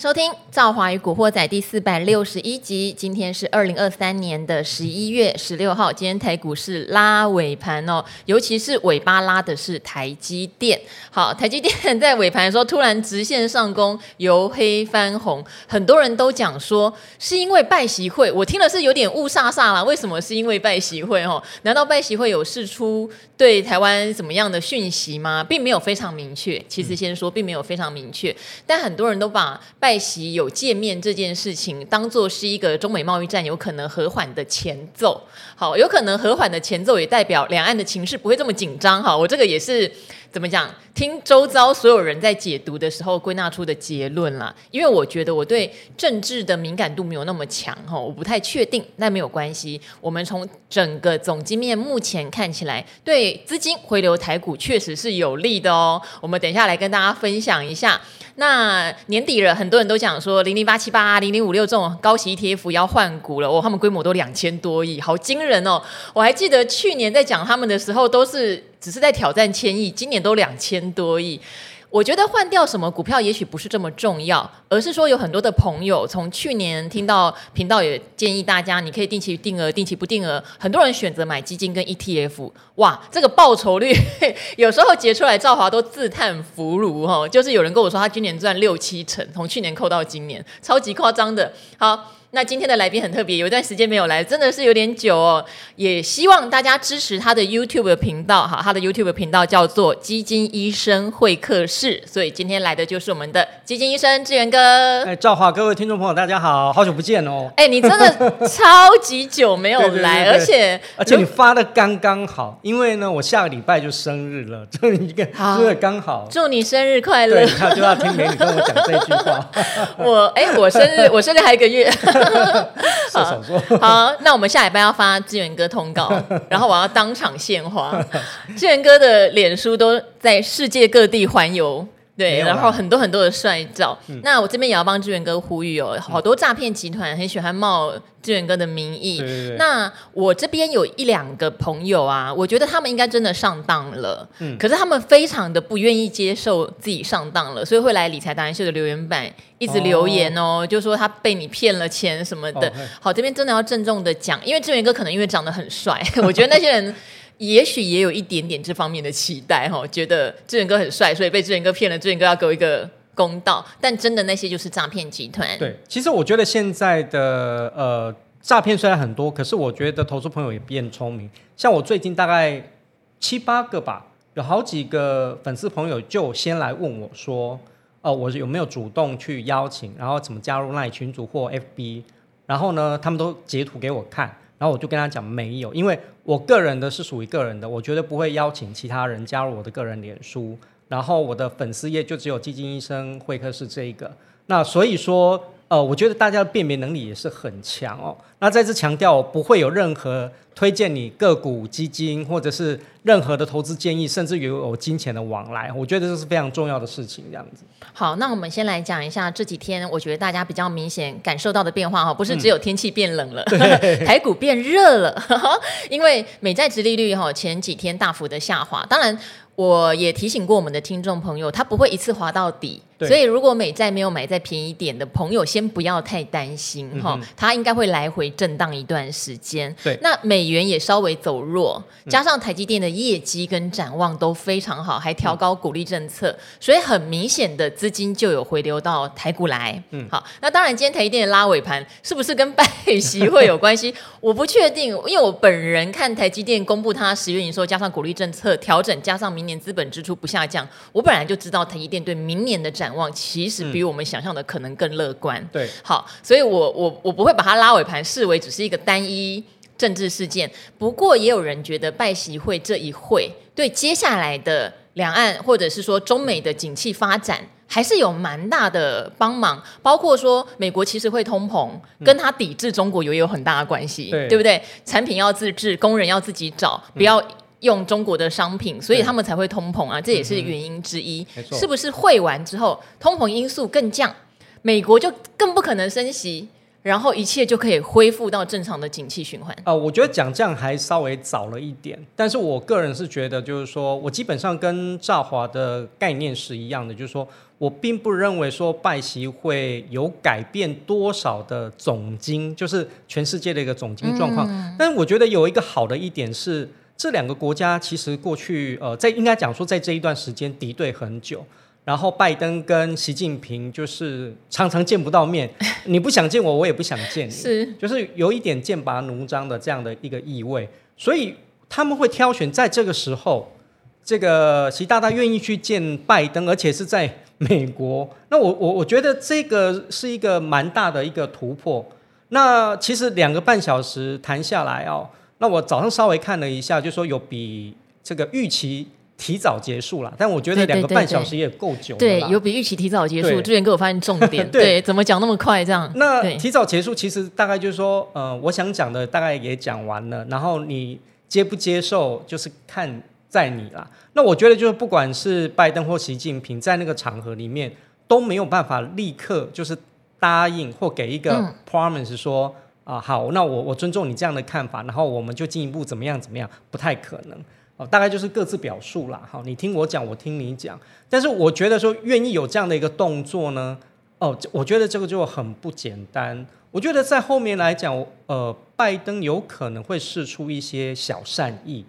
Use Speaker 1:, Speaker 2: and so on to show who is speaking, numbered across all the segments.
Speaker 1: 收听《赵华与古惑仔》第四百六十一集。今天是二零二三年的十一月十六号。今天台股是拉尾盘哦，尤其是尾巴拉的是台积电。好，台积电在尾盘的时候突然直线上攻，由黑翻红，很多人都讲说是因为拜习会。我听了是有点雾煞煞啦。为什么是因为拜习会？哦，难道拜习会有释出对台湾什么样的讯息吗？并没有非常明确。其实先说，并没有非常明确，但很多人都把拜拜习有有见面这件事情，当做是一个中美贸易战有可能和缓的前奏。好，有可能和缓的前奏，也代表两岸的情势不会这么紧张。哈，我这个也是怎么讲？听周遭所有人在解读的时候归纳出的结论啦。因为我觉得我对政治的敏感度没有那么强。哈，我不太确定，那没有关系。我们从整个总经面目前看起来，对资金回流台股确实是有利的哦。我们等一下来跟大家分享一下。那年底了，很多人都讲说零零八七八、零零五六这种高息 ETF 要换股了哦，他们规模都两千多亿，好惊人哦！我还记得去年在讲他们的时候，都是只是在挑战千亿，今年都两千多亿。我觉得换掉什么股票也许不是这么重要，而是说有很多的朋友从去年听到频道也建议大家，你可以定期定额、定期不定额。很多人选择买基金跟 ETF，哇，这个报酬率 有时候结出来，赵华都自叹弗如哈。就是有人跟我说，他今年赚六七成，从去年扣到今年，超级夸张的。好。那今天的来宾很特别，有一段时间没有来，真的是有点久哦。也希望大家支持他的 YouTube 频道哈，他的 YouTube 频道叫做基金医生会客室，所以今天来的就是我们的基金医生志源哥。
Speaker 2: 哎，赵华，各位听众朋友，大家好，好久不见哦。
Speaker 1: 哎，你真的超级久没有来，对对对对，而且
Speaker 2: 而且你发的刚刚好，因为呢，我下个礼拜就生日了，祝你一个真的刚好，
Speaker 1: 祝你生日快乐。
Speaker 2: 对，他就要听美女跟我讲这句话。
Speaker 1: 我哎，我生日，我生日还有一个月。射手座。好，那我们下礼拜要发志源哥通告，然后我要当场献花。志源哥的脸书都在世界各地环游。对，然后很多很多的帅照。嗯、那我这边也要帮志远哥呼吁哦，好多诈骗集团很喜欢冒志远哥的名义。对对对，那我这边有一两个朋友啊，我觉得他们应该真的上当了。嗯，可是他们非常的不愿意接受自己上当了，所以会来理财达人秀的留言板一直留言哦，哦就说他被你骗了钱什么的。哦、好，这边真的要郑重的讲，因为志远哥可能因为长得很帅，我觉得那些人。也许也有一点点这方面的期待哈，觉得志远哥很帅，所以被志远哥骗了，志远哥要给我一个公道。但真的那些就是诈骗集团。
Speaker 2: 对，其实我觉得现在的呃诈骗虽然很多，可是我觉得投资朋友也变聪明。像我最近大概七八个吧，有好几个粉丝朋友就先来问我说，哦、我有没有主动去邀请，然后怎么加入那群组或 FB，然后呢，他们都截图给我看。然后我就跟他讲没有，因为我个人的是属于个人的，我绝对不会邀请其他人加入我的个人脸书。然后我的粉丝页就只有基金医生会客室这一个。那所以说，呃，我觉得大家的辨别能力也是很强哦。那再次强调，不会有任何推荐你个股、基金或者是任何的投资建议，甚至于有金钱的往来。我觉得这是非常重要的事情，这样子。
Speaker 1: 好，那我们先来讲一下这几天，我觉得大家比较明显感受到的变化哈，不是只有天气变冷了，嗯、台股变热了，因为美债殖利率哈前几天大幅的下滑，当然。我也提醒过我们的听众朋友，他不会一次滑到底，所以如果美债没有买在便宜点的朋友，先不要太担心哈，它应该会来回震荡一段时间。对，那美元也稍微走弱，加上台积电的业绩跟展望都非常好，还调高鼓励政策，嗯、所以很明显的资金就有回流到台股来。嗯，好，那当然今天台积电的拉尾盘是不是跟拜习会有关系？我不确定，因为我本人看台积电公布它十月营收加上鼓励政策调整，加上明年。资本支出不下降，我本来就知道台积电对明年的展望其实比我们想象的可能更乐观。嗯、对，好，所以我我我不会把它拉尾盘视为只是一个单一政治事件。不过也有人觉得拜习会这一会对接下来的两岸或者是说中美的景气发展还是有蛮大的帮忙。包括说美国其实会通膨，跟他抵制中国也有很大的关系，对，对不对？产品要自制，工人要自己找，不要。用中国的商品，所以他们才会通膨啊，这也是原因之一。嗯、是不是会完之后，通膨因素更降，美国就更不可能升息？然后一切就可以恢复到正常的景气循环。
Speaker 2: 呃，我觉得讲这样还稍微早了一点，但是我个人是觉得，就是说我基本上跟赵华的概念是一样的，就是说我并不认为说拜习会有改变多少的总经，就是全世界的一个总经状况。嗯、但是我觉得有一个好的一点是，这两个国家其实过去呃，在应该讲说在这一段时间敌对很久。然后拜登跟习近平就是常常见不到面，你不想见我，我也不想见你，
Speaker 1: 是，
Speaker 2: 就是有一点剑拔弩张的这样的一个意味，所以他们会挑选在这个时候，这个习大大愿意去见拜登，而且是在美国。那我我我觉得这个是一个蛮大的一个突破。那其实两个半小时谈下来哦，那我早上稍微看了一下，就说有比这个预期。提早结束了，但我觉得两个半小时也够久了。
Speaker 1: 对，有比预期提早结束。志远给我发现重点，对，对，怎么讲那么快这样？
Speaker 2: 那提早结束其实大概就是说，呃，我想讲的大概也讲完了，然后你接不接受就是看在你啦。那我觉得就是不管是拜登或习近平在那个场合里面都没有办法立刻就是答应或给一个 promise 说啊、嗯呃、好，那我我尊重你这样的看法，然后我们就进一步怎么样怎么样，不太可能。大概就是各自表述啦，好，你听我讲，我听你讲。但是我觉得说愿意有这样的一个动作呢，哦，我觉得这个就很不简单。我觉得在后面来讲，呃，拜登有可能会试出一些小善意，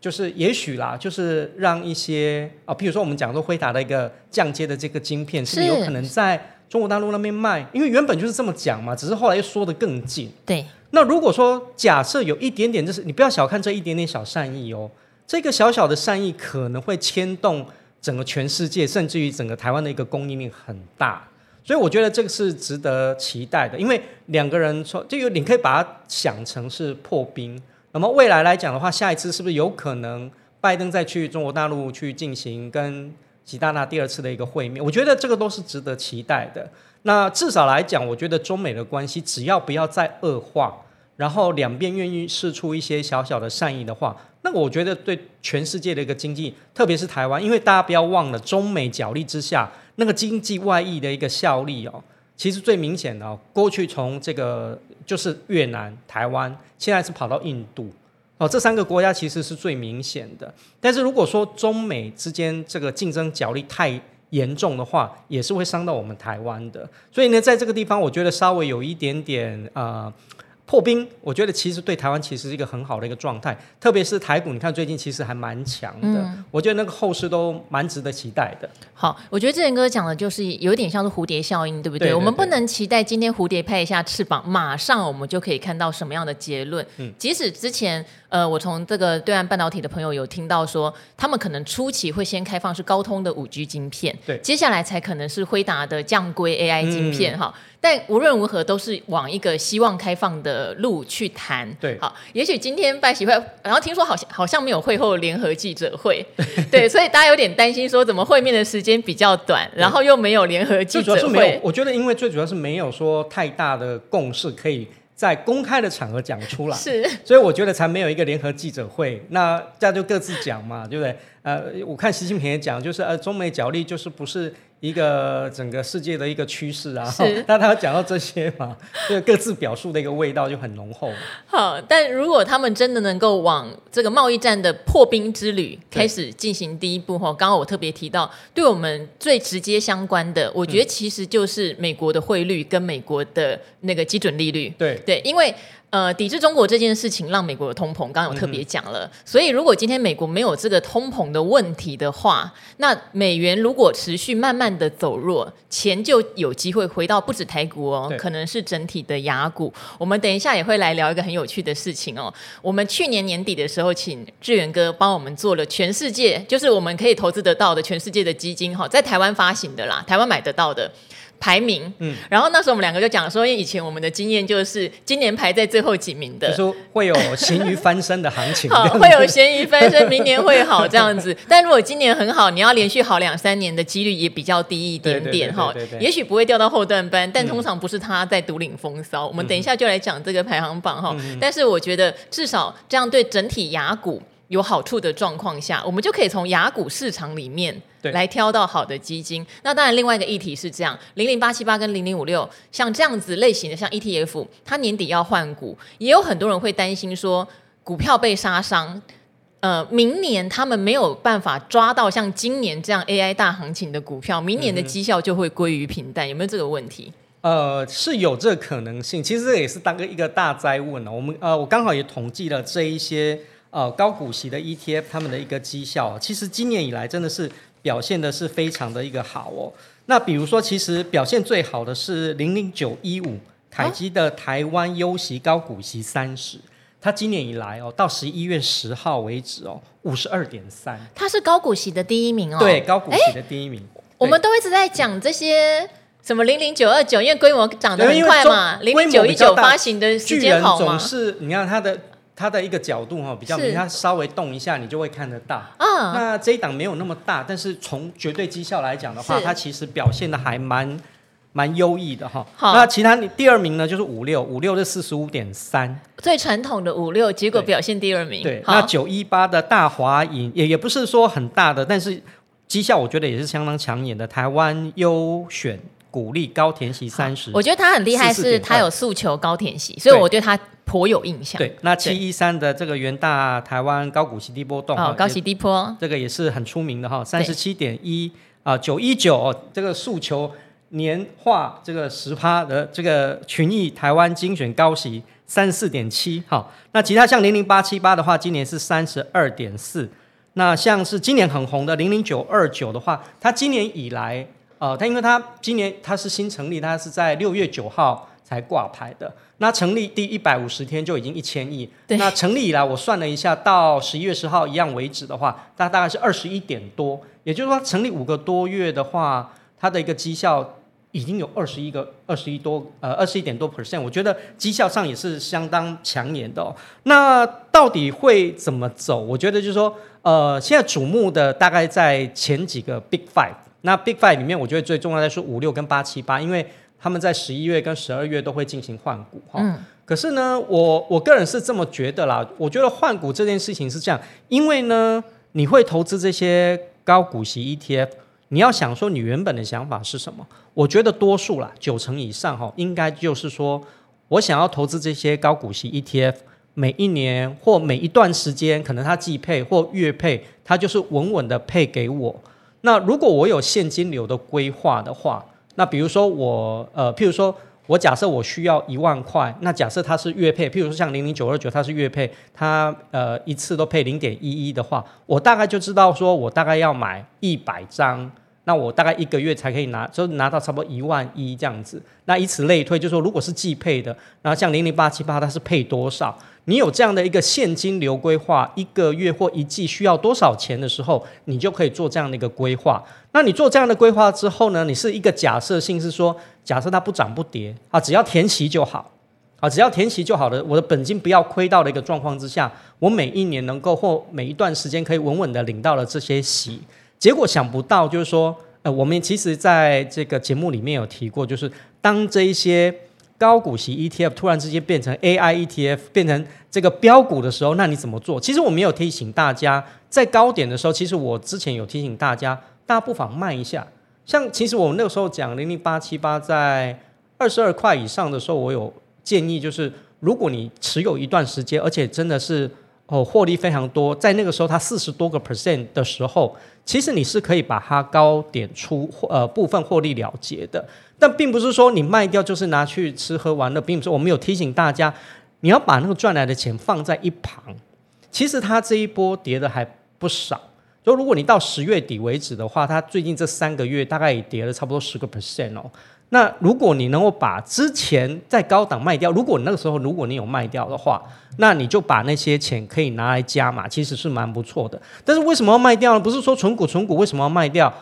Speaker 2: 就是也许啦，就是让一些啊，譬如说我们讲说辉达的一个降阶的这个晶片，是是有可能在中国大陆那边卖？因为原本就是这么讲嘛，只是后来又说的更近。
Speaker 1: 对。
Speaker 2: 那如果说假设有一点点，就是你不要小看这一点点小善意哦。这个小小的善意可能会牵动整个全世界，甚至于整个台湾的一个供应链很大，所以我觉得这个是值得期待的。因为两个人说，就有你可以把它想成是破冰。那么未来来讲的话，下一次是不是有可能拜登再去中国大陆去进行跟习大大第二次的一个会面？我觉得这个都是值得期待的。那至少来讲，我觉得中美的关系只要不要再恶化，然后两边愿意试出一些小小的善意的话。那我觉得对全世界的一个经济，特别是台湾，因为大家不要忘了，中美角力之下，那个经济外溢的一个效力哦，其实最明显的哦，过去从这个就是越南、台湾，现在是跑到印度哦，这三个国家其实是最明显的。但是如果说中美之间这个竞争角力太严重的话，也是会伤到我们台湾的。所以呢，在这个地方，我觉得稍微有一点点。呃破冰，我觉得其实对台湾其实是一个很好的一个状态，特别是台股，你看最近其实还蛮强的，嗯、我觉得那个后市都蛮值得期待的。
Speaker 1: 好，我觉得志仁哥讲的就是有点像是蝴蝶效应，对不对？对对对，我们不能期待今天蝴蝶拍一下翅膀，马上我们就可以看到什么样的结论。嗯，即使之前。呃，我从这个对岸半导体的朋友有听到说，他们可能初期会先开放是高通的五 G 晶片，
Speaker 2: 对，
Speaker 1: 接下来才可能是辉达的降规 AI 晶片哈、嗯。但无论如何，都是往一个希望开放的路去谈。
Speaker 2: 对，
Speaker 1: 好，也许今天拜习会，然后听说好像好像没有会后联合记者会，对，所以大家有点担心说，怎么会面的时间比较短，然后又没有联合记者会？
Speaker 2: 主要是没有，我觉得因为最主要是没有说太大的共识可以。在公开的场合讲出来，
Speaker 1: 是，
Speaker 2: 所以我觉得才没有一个联合记者会，那这样就各自讲嘛，对不对？呃，我看习近平也讲，就是呃，中美角力就是不是。一个整个世界的一个趋势啊，那他讲到这些嘛，就各自表述的一个味道就很浓厚。
Speaker 1: 好，但如果他们真的能够往这个贸易战的破冰之旅开始进行第一步哈，刚刚我特别提到，对我们最直接相关的，我觉得其实就是美国的汇率跟美国的那个基准利率。
Speaker 2: 对
Speaker 1: 对，因为。呃，抵制中国这件事情让美国有通膨，刚刚有特别讲了。嗯、所以，如果今天美国没有这个通膨的问题的话，那美元如果持续慢慢的走弱，钱就有机会回到不止台股哦，可能是整体的雅股。我们等一下也会来聊一个很有趣的事情哦。我们去年年底的时候，请志远哥帮我们做了全世界，就是我们可以投资得到的全世界的基金哈，在台湾发行的啦，台湾买得到的。排名，嗯，然后那时候我们两个就讲说，因为以前我们的经验就是今年排在最后几名的，
Speaker 2: 就说会有咸鱼翻身的行情，
Speaker 1: 好，会有咸鱼翻身，明年会好 这样子。但如果今年很好，你要连续好两三年的几率也比较低一点点哈，也许不会掉到后段班，但通常不是他在独领风骚。嗯、我们等一下就来讲这个排行榜哈，嗯、但是我觉得至少这样对整体雅股。有好处的状况下，我们就可以从雅股市场里面来挑到好的基金。那当然，另外一个议题是这样：零零八七八跟零零五六，像这样子类型的，像 ETF，它年底要换股，也有很多人会担心说股票被杀伤。呃，明年他们没有办法抓到像今年这样 AI 大行情的股票，明年的绩效就会归于平淡。有没有这个问题？
Speaker 2: 呃，是有这个可能性。其实这也是当个一个大灾问了。我们呃，我刚好也统计了这一些。呃，高股息的 ETF，他们的一个绩效，其实今年以来真的是表现的是非常的一个好哦。那比如说，其实表现最好的是零零九一五凯基的台湾优息高股息三十，它今年以来哦，到十一月十号为止哦，五十二点三，
Speaker 1: 它是高股息的第一名哦。
Speaker 2: 对，高股息的第一名。
Speaker 1: 我们都一直在讲这些什么零零九二九，因为规模涨得很快嘛，零零九一九发行的时间好吗？
Speaker 2: 总是你看它的。它的一个角度哈比较明，它稍微动一下你就会看得到。嗯，那这一档没有那么大，但是从绝对绩效来讲的话，它其实表现的还蛮蛮优异的哈。好，那其他第二名呢就是五六五六是四十五点三，
Speaker 1: 最传统的五六，结果表现第二名。
Speaker 2: 对，对那九一八的大华银也也不是说很大的，但是绩效我觉得也是相当抢眼的。台湾优选鼓励高填息三十，
Speaker 1: 我觉得他很厉害，是他有诉求高填息，所以我对它。颇有印象。
Speaker 2: 对，那七一三的这个元大台湾高股息低波动，
Speaker 1: 哦，高息低波，
Speaker 2: 这个也是很出名的哈，三十七点一啊，九一九这个诉求年化这个十趴的这个群益台湾精选高息三十四点七，好，那其他像零零八七八的话，今年是三十二点四，那像是今年很红的零零九二九的话，它今年以来，呃，它因为它今年它是新成立，它是在六月九号才挂牌的。那成立第一百五十天就已经一千亿，那成立以来我算了一下，到十一月十号一样为止的话，那大概是二十一点多，也就是说成立五个多月的话，它的一个绩效已经有二十一个二十一多呃二十一点多 percent，我觉得绩效上也是相当抢眼的哦。那到底会怎么走？我觉得就是说，呃，现在瞩目的大概在前几个 Big Five，那 Big Five 里面，我觉得最重要的是五六跟八七八，因为。他们在十一月跟十二月都会进行换股哈，嗯、可是呢，我我个人是这么觉得啦。我觉得换股这件事情是这样，因为呢，你会投资这些高股息 ETF，你要想说你原本的想法是什么？我觉得多数啦，九成以上哈，应该就是说我想要投资这些高股息 ETF，每一年或每一段时间，可能它季配或月配，它就是稳稳的配给我。那如果我有现金流的规划的话，那比如说我呃，譬如说我假设我需要一万块，那假设它是月配，譬如说像零零九二九它是月配，它呃一次都配零点一一的话，我大概就知道说我大概要买一百张，那我大概一个月才可以拿，就拿到差不多一万一这样子。那以此类推，就说如果是季配的，那像零零八七八它是配多少？你有这样的一个现金流规划，一个月或一季需要多少钱的时候，你就可以做这样的一个规划。那你做这样的规划之后呢，你是一个假设性是说，假设它不涨不跌啊，只要填息就好啊，只要填息就好了，我的本金不要亏到的一个状况之下，我每一年能够或每一段时间可以稳稳的领到了这些息。结果想不到就是说，呃，我们其实在这个节目里面有提过，就是当这一些。高股息 ETF 突然之间变成 AI ETF，变成这个标股的时候，那你怎么做？其实我没有提醒大家，在高点的时候，其实我之前有提醒大家，大家不妨卖一下。像其实我们那个时候讲零零八七八在二十二块以上的时候，我有建议，就是如果你持有一段时间，而且真的是哦获利非常多，在那个时候它四十多个 percent 的时候，其实你是可以把它高点出呃部分获利了结的。但并不是说你卖掉就是拿去吃喝玩乐，并不是。我们有提醒大家，你要把那个赚来的钱放在一旁。其实它这一波跌的还不少。就如果你到十月底为止的话，它最近这三个月大概也跌了差不多十个 percent 哦。那如果你能够把之前在高档卖掉，如果你那个时候如果你有卖掉的话，那你就把那些钱可以拿来加码，其实是蛮不错的。但是为什么要卖掉呢？不是说存股存股为什么要卖掉？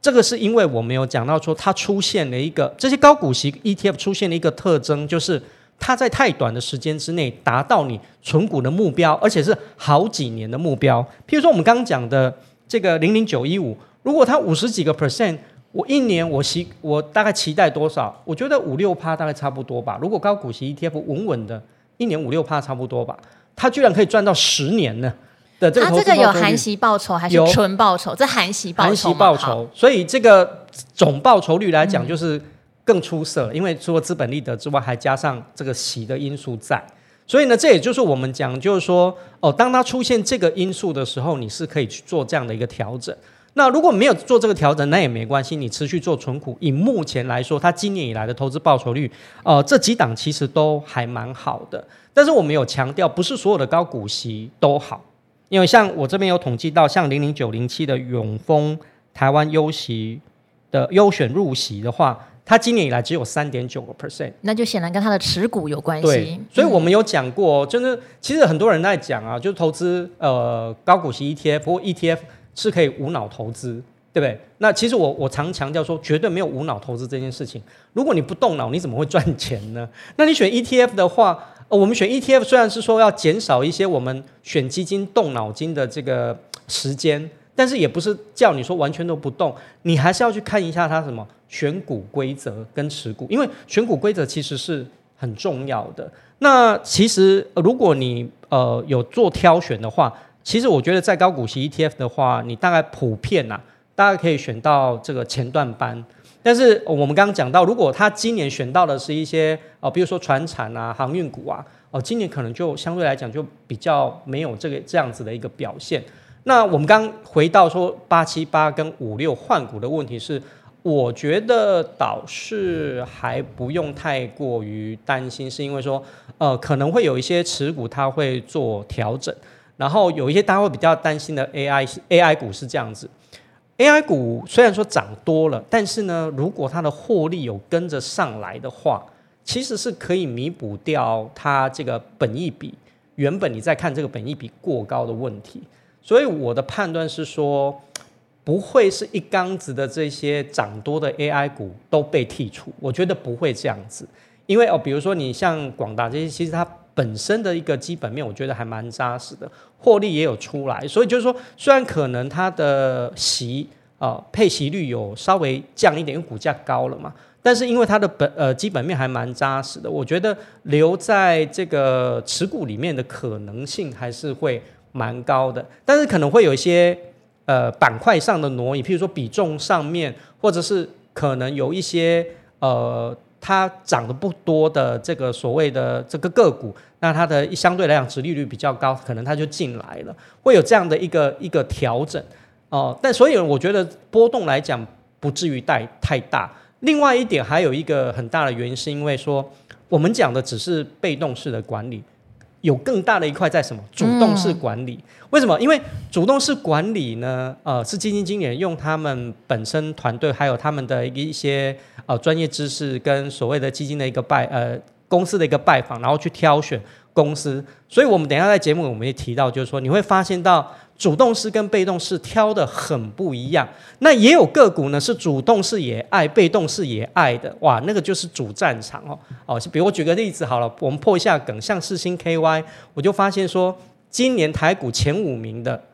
Speaker 2: 这个是因为我没有讲到说，它出现了一个这些高股息 ETF 出现了一个特征，就是它在太短的时间之内达到你存股的目标，而且是好几年的目标。譬如说我们刚刚讲的这个零零九一五，如果它五十几个 percent，我一年我期我大概期待多少？我觉得五六趴大概差不多吧。如果高股息 ETF 稳稳的，一年五六趴差不多吧，它居然可以赚到十年呢？的这个投资报率，
Speaker 1: 它这个有含息报酬还是纯报酬？这含息报酬，
Speaker 2: 含息报酬，所以这个总报酬率来讲就是更出色，嗯、因为除了资本利得之外，还加上这个息的因素在。所以呢，这也就是我们讲，就是说，哦，当它出现这个因素的时候，你是可以去做这样的一个调整。那如果没有做这个调整，那也没关系，你持续做存股。以目前来说，它今年以来的投资报酬率，呃，这几档其实都还蛮好的。但是我们有强调，不是所有的高股息都好，因为像我这边有统计到，像零零九零七的永丰台湾优息的优选入息的话。它今年以来只有三点九个 percent，
Speaker 1: 那就显然跟它的持股有关系。
Speaker 2: 对，所以我们有讲过，真的，其实很多人在讲啊，就是投资呃高股息 ETF，不过 ETF 是可以无脑投资，对不对？那其实我我常强调说，绝对没有无脑投资这件事情。如果你不动脑，你怎么会赚钱呢？那你选 ETF 的话，呃，我们选 ETF 虽然是说要减少一些我们选基金动脑筋的这个时间。但是也不是叫你说完全都不动，你还是要去看一下它什么选股规则跟持股，因为选股规则其实是很重要的。那其实如果你呃有做挑选的话，其实我觉得在高股息 ETF 的话，你大概普遍呐、啊，大概可以选到这个前段班。但是我们刚刚讲到，如果他今年选到的是一些呃，比如说船产啊、航运股啊，哦、今年可能就相对来讲就比较没有这个这样子的一个表现。那我们刚回到说八七八跟五六换股的问题是，我觉得倒是还不用太过于担心，是因为说，呃，可能会有一些持股它会做调整，然后有一些大家会比较担心的 AI AI 股是这样子，AI 股虽然说涨多了，但是呢，如果它的获利有跟着上来的话，其实是可以弥补掉它这个本益比原本你在看这个本益比过高的问题。所以我的判断是说，不会是一缸子的这些涨多的 AI 股都被剔除，我觉得不会这样子，因为哦，比如说你像广达这些，其实它本身的一个基本面，我觉得还蛮扎实的，获利也有出来，所以就是说，虽然可能它的息啊、配息率有稍微降一点，因为股价高了嘛，但是因为它的本呃基本面还蛮扎实的，我觉得留在这个持股里面的可能性还是会。蛮高的，但是可能会有一些呃板块上的挪移，譬如说比重上面，或者是可能有一些呃它涨得不多的这个所谓的这个个股，那它的相对来讲殖利率比较高，可能它就进来了，会有这样的一个一个调整哦、但所以我觉得波动来讲不至于带太大。另外一点还有一个很大的原因，是因为说我们讲的只是被动式的管理。有更大的一块在什么？主动式管理。为什么？因为主动式管理呢，呃，是基金经理人用他们本身团队，还有他们的一些呃专业知识，跟所谓的基金的一个拜呃公司的一个拜访，然后去挑选公司。所以我们等一下在节目我们也提到，就是说你会发现到。主动式跟被动式挑的很不一样，那也有个股呢是主动式也爱，被动式也爱的，哇，那个就是主战场哦哦。比如我举个例子好了，我们破一下梗，像四星 KY，我就发现说，今年台股前五名的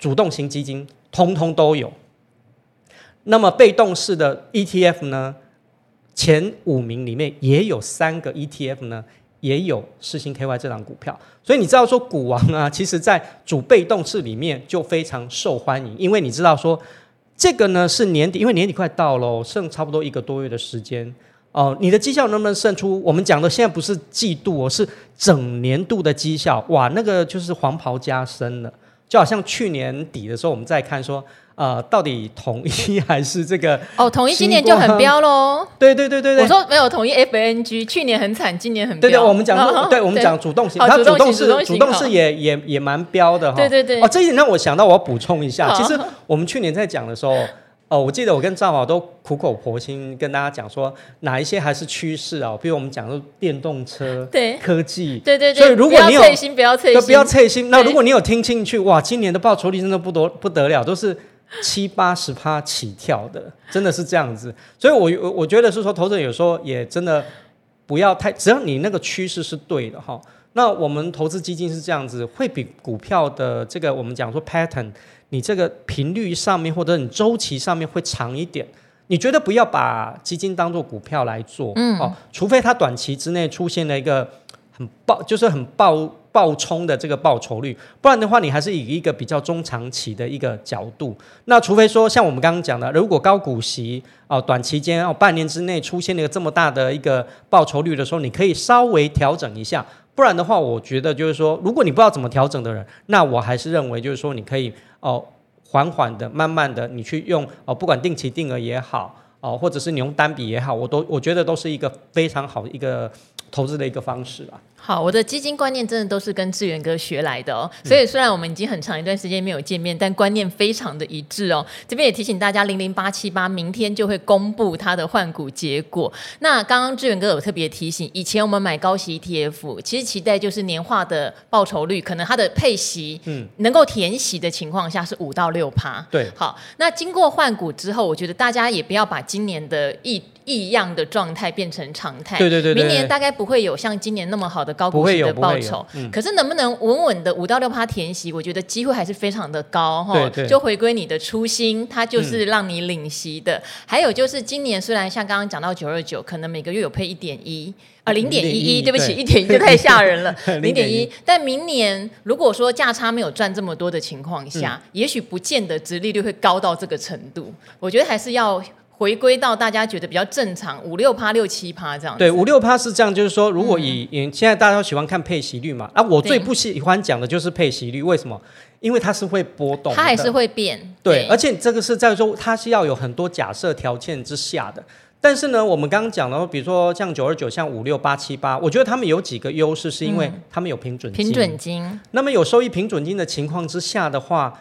Speaker 2: 主动型基金通通都有，那么被动式的 ETF 呢，前五名里面也有三个 ETF 呢。也有四星 KY 这档股票，所以你知道说股王啊，其实在主被动式里面就非常受欢迎，因为你知道说这个呢是年底，因为年底快到了，剩差不多一个多月的时间哦、你的绩效能不能胜出？我们讲的现在不是季度哦，是整年度的绩效，哇，那个就是黄袍加身了，就好像去年底的时候，我们再看说。呃，到底统一还是这个？
Speaker 1: 哦，统一今年就很飙喽。
Speaker 2: 对对对对对。
Speaker 1: 我说没有统一 FNG，去年很惨，今年很飙。
Speaker 2: 对对，我们讲，哦、对我们讲主动型，它主动是主动是也也也蛮飙的哈。
Speaker 1: 对对对。
Speaker 2: 哦，这一点让我想到，我要补充一下，其实我们去年在讲的时候。哦，我记得我跟赵宝都苦口婆心跟大家讲说，哪一些还是趋势啊？比如我们讲说电动车、对科技，
Speaker 1: 对对对。
Speaker 2: 所以如果你有，
Speaker 1: 不要脆心，不要脆心，
Speaker 2: 不要脆心。那如果你有听进去，哇，今年的报酬率真的不多不得了，都是七八十趴起跳的，真的是这样子。所以我，我我觉得是说，投资者有时候也真的不要太，只要你那个趋势是对的哈。那我们投资基金是这样子，会比股票的这个我们讲说 pattern。你这个频率上面，或者你周期上面会长一点，你觉得不要把基金当做股票来做，嗯，哦，除非它短期之内出现了一个很爆，就是很爆爆冲的这个报酬率，不然的话，你还是以一个比较中长期的一个角度。那除非说像我们刚刚讲的，如果高股息哦，短期间哦，半年之内出现了一个这么大的一个报酬率的时候，你可以稍微调整一下。不然的话，我觉得就是说，如果你不知道怎么调整的人，那我还是认为就是说，你可以哦，缓缓的、慢慢的，你去用哦，不管定期定额也好哦，或者是你用单笔也好，我都我觉得都是一个非常好的一个投资的一个方式啊。
Speaker 1: 好，我的基金观念真的都是跟志远哥学来的哦，所以虽然我们已经很长一段时间没有见面，但观念非常的一致哦。这边也提醒大家，零零八七八明天就会公布它的换股结果。那刚刚志远哥有特别提醒，以前我们买高息 ETF，其实期待就是年化的报酬率，可能它的配息，嗯，能够填息的情况下是五到六趴。
Speaker 2: 对，
Speaker 1: 好，那经过换股之后，我觉得大家也不要把今年的异异样的状态变成常态。
Speaker 2: 对对对，对，
Speaker 1: 明年大概不会有像今年那么好的高股息的报。酬，嗯、可是能不能稳稳的五到六趴填息？我觉得机会还是非常的高哈。对对，就回归你的初心，它就是让你领息的。嗯、还有就是今年虽然像刚刚讲到九二九，可能每个月有配一点一啊，零点一一，对不起，一点一就太吓人了，零点一。但明年如果说价差没有赚这么多的情况下，嗯、也许不见得殖利率会高到这个程度。我觉得还是要。回归到大家觉得比较正常，五六趴、六七趴这样。对，
Speaker 2: 五六趴是这样，就是说，如果以、嗯、现在大家都喜欢看配息率嘛，啊，我最不喜欢讲的就是配息率，为什么？因为它是会波动，
Speaker 1: 它还是会变。
Speaker 2: 对，对而且这个是在说它是要有很多假设条件之下的。但是呢，我们刚刚讲的，比如说像九二九、像五六八七八，我觉得他们有几个优势，是因为他们有平准金。
Speaker 1: 平准金。
Speaker 2: 那么有收益平准金的情况之下的话。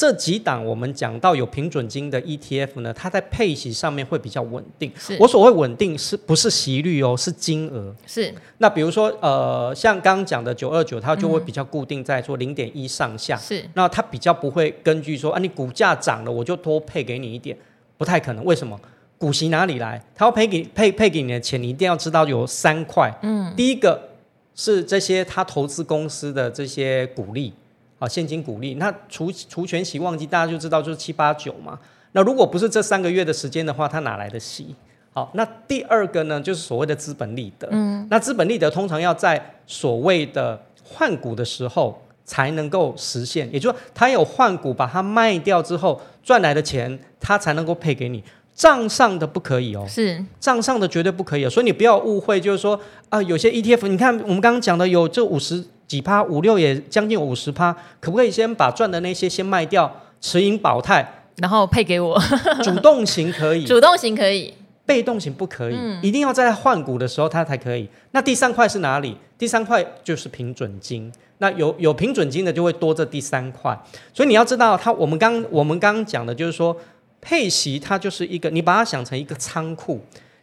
Speaker 2: 这几档我们讲到有平准金的 ETF 呢，它在配息上面会比较稳定。是我所谓稳定，是不是息率哦？是金额。是。那比如说，呃，像刚刚讲的九二九，它就会比较固定在说零点一上下。是。那它比较不会根据说啊，你股价涨了，我就多配给你一点，不太可能。为什么？股息哪里来？它要配给配配给你的钱，你一定要知道有三块。嗯。第一个是这些他投资公司的这些股利。啊，现金股利，那除除权息旺季，大家就知道就是七八九嘛。那如果不是这三个月的时间的话，它哪来的息？好，那第二个呢，就是所谓的资本利得。嗯，那资本利得通常要在所谓的换股的时候才能够实现，也就是说，它有换股把它卖掉之后赚来的钱，它才能够配给你。账上的不可以哦，是账上的绝对不可以，所以你不要误会，就是说啊，有些 ETF，你看我们刚刚讲的有这五十。几趴五六也将近五十趴，可不可以先把赚的那些先卖掉，持盈保泰，
Speaker 1: 然后配给我？
Speaker 2: 主动型可以，
Speaker 1: 主动型可以，
Speaker 2: 被动型不可以，嗯、一定要在换股的时候它才可以。那第三块是哪里？第三块就是平准金。那有有平准金的就会多这第三块，所以你要知道它，我们刚我们刚刚讲的就是说配息它就是一个，你把它想成一个仓库，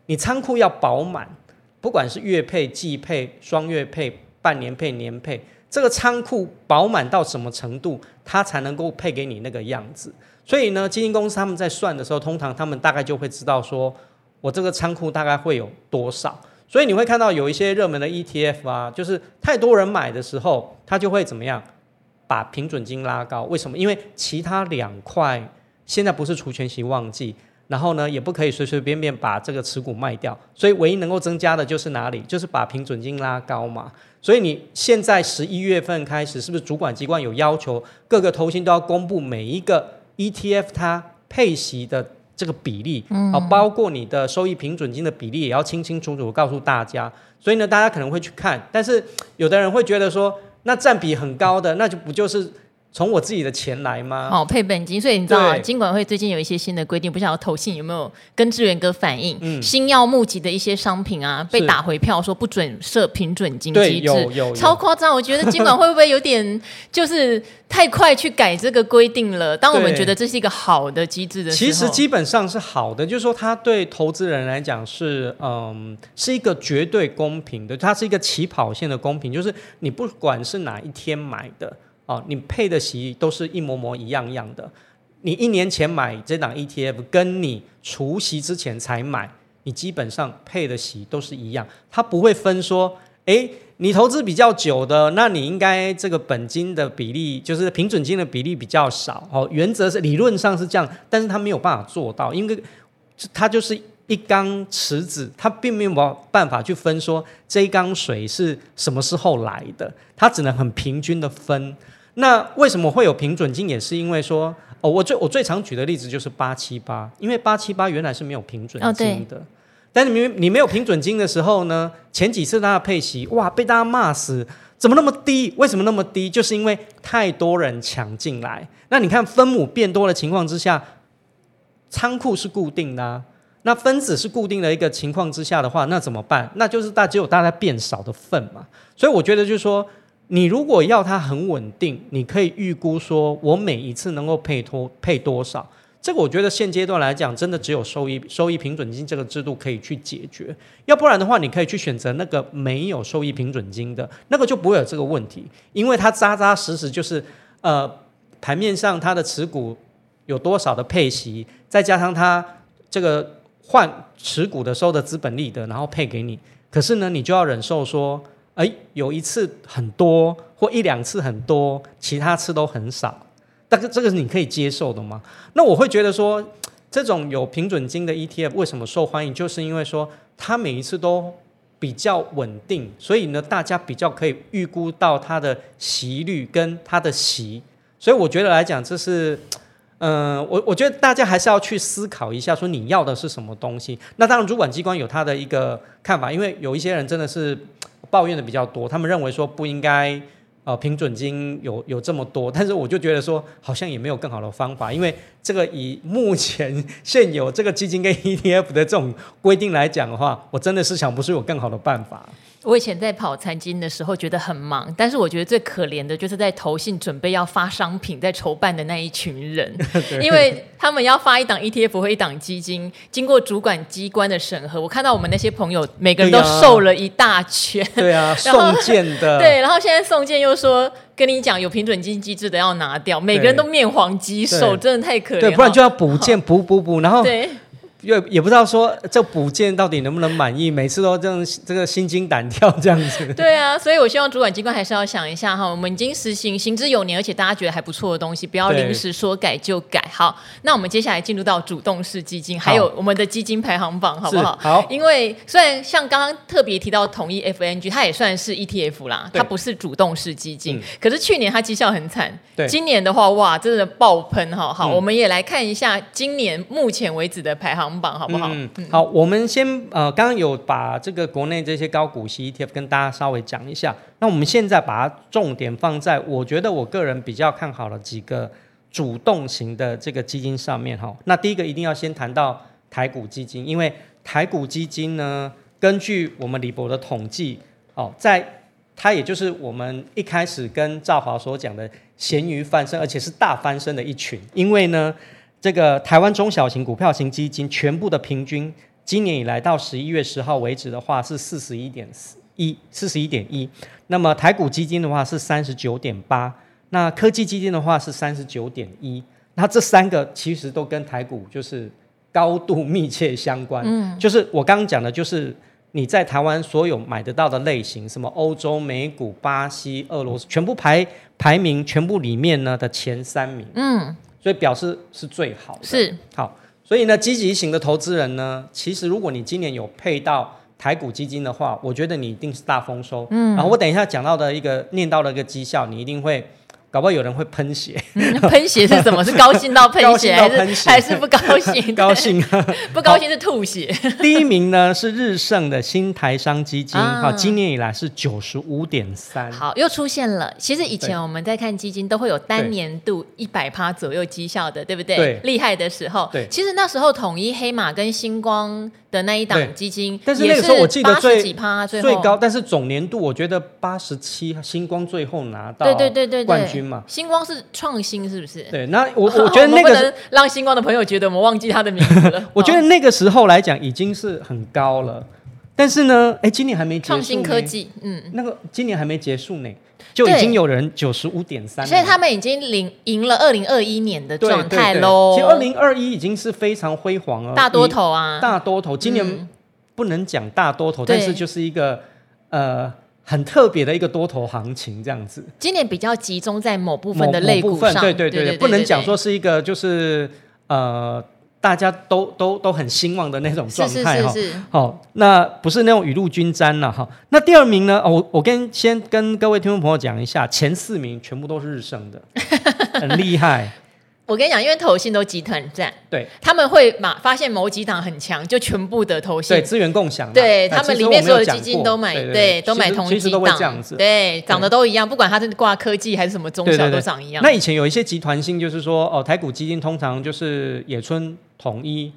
Speaker 2: 你仓库要饱满，不管是月配、季配、双月配。半年配年配，这个仓库饱满到什么程度，它才能够配给你那个样子？所以呢，基金公司他们在算的时候，通常他们大概就会知道说，我这个仓库大概会有多少。所以你会看到有一些热门的 ETF 啊，就是太多人买的时候，它就会怎么样，把平准金拉高。为什么？因为其他两块现在不是除权息旺季。然后呢，也不可以随随便便把这个持股卖掉，所以唯一能够增加的就是哪里？就是把平准金拉高嘛。所以你现在十一月份开始，是不是主管机关有要求各个投信都要公布每一个 ETF 它配息的这个比例？嗯，好，包括你的收益平准金的比例也要清清楚楚告诉大家。所以呢，大家可能会去看，但是有的人会觉得说，那占比很高的，那就不就是？从我自己的钱来吗？
Speaker 1: 哦，配本金，所以你知道啊，金管会最近有一些新的规定，不晓得投信有没有跟志源哥反映？嗯，新要募集的一些商品啊，被打回票说不准设平准金机制，有有，有超夸张。我觉得金管会不会有点就是太快去改这个规定了？当我们觉得这是一个好的机制的时候，
Speaker 2: 其实基本上是好的，就是说它对投资人来讲是嗯是一个绝对公平的，它是一个起跑线的公平，就是你不管是哪一天买的。哦，你配的息都是一模模一样样的。你一年前买这档 ETF，跟你除夕之前才买，你基本上配的息都是一样。它不会分说，诶，你投资比较久的，那你应该这个本金的比例，就是平准金的比例比较少。哦，原则是理论上是这样，但是它没有办法做到，因为它就是一缸池子，它并没有办法去分说这一缸水是什么时候来的，它只能很平均的分。那为什么会有平准金？也是因为说，哦，我最我最常举的例子就是八七八，因为八七八原来是没有平准金的。哦、但是你你没有平准金的时候呢，前几次大家配息，哇，被大家骂死，怎么那么低？为什么那么低？就是因为太多人抢进来。那你看分母变多的情况之下，仓库是固定的啊。那分子是固定的一个情况之下的话，那怎么办？那就是大只有大家变少的份嘛。所以我觉得就是说，你如果要它很稳定，你可以预估说我每一次能够配多配多少。这个我觉得现阶段来讲，真的只有收益收益平准金这个制度可以去解决。要不然的话，你可以去选择那个没有收益平准金的那个，就不会有这个问题，因为它扎扎实实就是呃盘面上它的持股有多少的配息，再加上它这个。换持股的时候的资本利得，然后配给你。可是呢，你就要忍受说，哎，有一次很多，或一两次很多，其他次都很少。但是这个是你可以接受的吗？那我会觉得说，这种有平准金的 ETF 为什么受欢迎？就是因为说它每一次都比较稳定，所以呢，大家比较可以预估到它的息率跟它的息。所以我觉得来讲，这是。嗯，我我觉得大家还是要去思考一下，说你要的是什么东西。那当然，主管机关有他的一个看法，因为有一些人真的是抱怨的比较多，他们认为说不应该呃平准金有有这么多，但是我就觉得说好像也没有更好的方法，因为这个以目前现有这个基金跟 ETF 的这种规定来讲的话，我真的是想不出有更好的办法。
Speaker 1: 我以前在跑财经的时候觉得很忙，但是我觉得最可怜的就是在投信准备要发商品在筹办的那一群人，因为他们要发一档 ETF 或一档基金，经过主管机关的审核，我看到我们那些朋友每个人都瘦了一大圈。
Speaker 2: 对啊，送件的。
Speaker 1: 对，然后现在送件又说跟你讲有平准金机制的要拿掉，每个人都面黄肌瘦，真的太可怜。
Speaker 2: 对，不然就要补件补补补，然后对。也也不知道说这补件到底能不能满意，每次都这样这个心惊胆跳这样子。
Speaker 1: 对啊，所以我希望主管机关还是要想一下哈，我们已经实行行之有年，而且大家觉得还不错的东西，不要临时说改就改。好，那我们接下来进入到主动式基金，还有我们的基金排行榜，好不好？
Speaker 2: 好。
Speaker 1: 因为虽然像刚刚特别提到统一 FNG，它也算是 ETF 啦，它不是主动式基金，可是去年它绩效很惨。对。今年的话，哇，真的爆喷哈！好，我们也来看一下今年目前为止的排行榜。好不好？嗯，
Speaker 2: 好，我们先呃，刚刚有把这个国内这些高股息 ETF 跟大家稍微讲一下。那我们现在把它重点放在我觉得我个人比较看好的几个主动型的这个基金上面哈。那第一个一定要先谈到台股基金，因为台股基金呢，根据我们李博的统计，哦，在它也就是我们一开始跟赵华所讲的咸鱼翻身，而且是大翻身的一群，因为呢。这个台湾中小型股票型基金全部的平均，今年以来到十一月十号为止的话是四十一点四一，四十一点一。那么台股基金的话是三十九点八，那科技基金的话是三十九点一。那这三个其实都跟台股就是高度密切相关。嗯，就是我刚刚讲的，就是你在台湾所有买得到的类型，什么欧洲、美股、巴西、俄罗斯，全部排排名全部里面呢的前三名。嗯。所以表示是最好的，
Speaker 1: 是
Speaker 2: 好。所以呢，积极型的投资人呢，其实如果你今年有配到台股基金的话，我觉得你一定是大丰收。嗯，然后我等一下讲到的一个念到的一个绩效，你一定会。搞不好有人会喷血，
Speaker 1: 喷血是什么？是高兴到喷血，还是还是不高兴？
Speaker 2: 高兴啊！
Speaker 1: 不高兴是吐血。
Speaker 2: 第一名呢是日盛的新台商基金，好，今年以来是九十五点三。
Speaker 1: 好，又出现了。其实以前我们在看基金都会有单年度一百趴左右绩效的，对不对？对。厉害的时候，对。其实那时候统一黑马跟星光的那一档基金，
Speaker 2: 但是那个时候我记得最
Speaker 1: 几趴最
Speaker 2: 最高，但是总年度我觉得八十七，星光最后拿到对对对对冠军。
Speaker 1: 星光是创新，是不是？
Speaker 2: 对，那我 我觉得那个是
Speaker 1: 让星光的朋友觉得我们忘记他的名字了。
Speaker 2: 我觉得那个时候来讲已经是很高了，但是呢，哎，今年还没结束。创
Speaker 1: 新科技，嗯，
Speaker 2: 那个今年还没结束呢，就已经有人九十五点三，
Speaker 1: 所以他们已经领赢了二零二一年的状态喽。
Speaker 2: 其实二零二一已经是非常辉煌了，
Speaker 1: 大多头啊，
Speaker 2: 大多头。今年不能讲大多头，但是就是一个呃。很特别的一个多头行情，这样子。
Speaker 1: 今年比较集中在某部分的类股上，
Speaker 2: 对对对，不能讲说是一个就是呃。大家都都都很兴旺的那种状态哈。好，那不是那种雨露均沾了哈。那第二名呢？哦，我我跟先跟各位听众朋友讲一下，前四名全部都是日升的，很厉害。
Speaker 1: 我跟你讲，因为投信都集团战，
Speaker 2: 对，
Speaker 1: 他们会马发现某几档很强，就全部的投信，
Speaker 2: 对，资源共享，
Speaker 1: 对他们里面所有的基金都买，
Speaker 2: 对，对，
Speaker 1: 对，都买同几档，
Speaker 2: 其实都会这样子，
Speaker 1: 对，涨的都一样，不管它是挂科技还是什么中小，都涨一样。
Speaker 2: 那以前有一些集团性，就是说哦，台股基金通常就是野村、统一、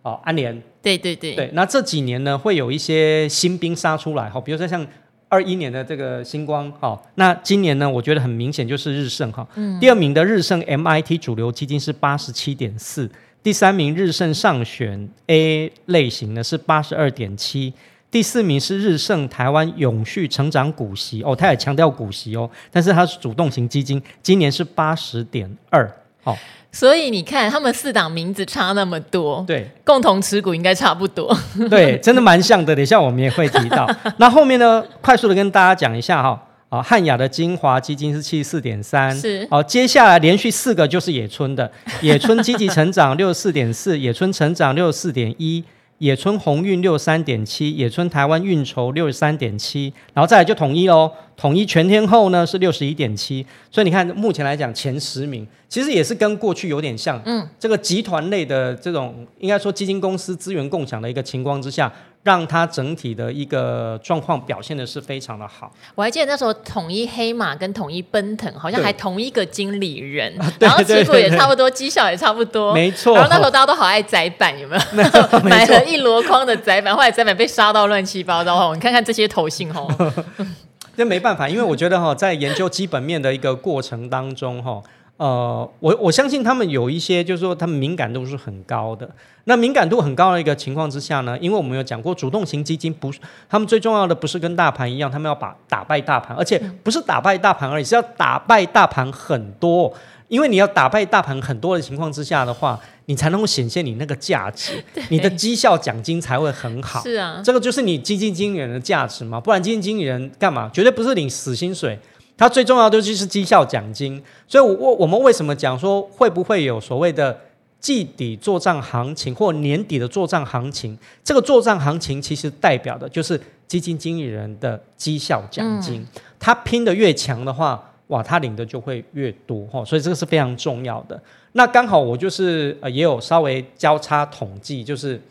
Speaker 2: 哦安联，
Speaker 1: 对对对，
Speaker 2: 对。那这几年呢，会有一些新兵杀出来，哈，比如说像。二一年的这个星光，好，那今年呢，我觉得很明显就是日盛哈，嗯、第二名的日盛 MIT 主流基金是八十七点四，第三名日盛上选 A 类型呢是八十二点七，第四名是日盛台湾永续成长股息哦，他也强调股息哦，但是它是主动型基金，今年是八十点二，好。
Speaker 1: 所以你看，他们四档名字差那么多，
Speaker 2: 对，
Speaker 1: 共同持股应该差不多，
Speaker 2: 对，真的蛮像的。等一下我们也会提到。那后面呢，快速的跟大家讲一下哈，啊，汉雅的精华基金是七十四点三，
Speaker 1: 是，
Speaker 2: 好，接下来连续四个就是野村的，野村积极成长六十四点四，野村成长六十四点一。野村鸿运六十三点七，野村台湾运筹六十三点七，然后再来就统一喽。统一全天候呢是六十一点七，所以你看目前来讲前十名其实也是跟过去有点像。嗯，这个集团类的这种应该说基金公司资源共享的一个情况之下，让它整体的一个状况表现的是非常的好。
Speaker 1: 我还记得那时候统一黑马跟统一奔腾好像还同一个经理人，然后持股也差不多，绩效也差不多，
Speaker 2: 没错。
Speaker 1: 然后那时候大家都好爱窄板，有没有？没错 买了一箩筐的窄板，后来窄板被杀到乱七八糟哦。你看看这些投信哦。
Speaker 2: 这没办法，因为我觉得哈，在研究基本面的一个过程当中哈，呃，我我相信他们有一些，就是说他们敏感度是很高的。那敏感度很高的一个情况之下呢，因为我们有讲过，主动型基金不是他们最重要的，不是跟大盘一样，他们要把打败大盘，而且不是打败大盘而已，是要打败大盘很多。因为你要打败大盘很多的情况之下的话，你才能够显现你那个价值，你的绩效奖金才会很好。
Speaker 1: 是啊，
Speaker 2: 这个就是你基金经理人的价值嘛，不然基金经理人干嘛？绝对不是领死薪水，他最重要的就是绩效奖金。所以我，我我们为什么讲说会不会有所谓的季底做账行情或年底的做账行情？这个做账行情其实代表的就是基金经理人的绩效奖金，嗯、他拼得越强的话。哇，他领的就会越多哈，所以这个是非常重要的。那刚好我就是呃也有稍微交叉统计，就是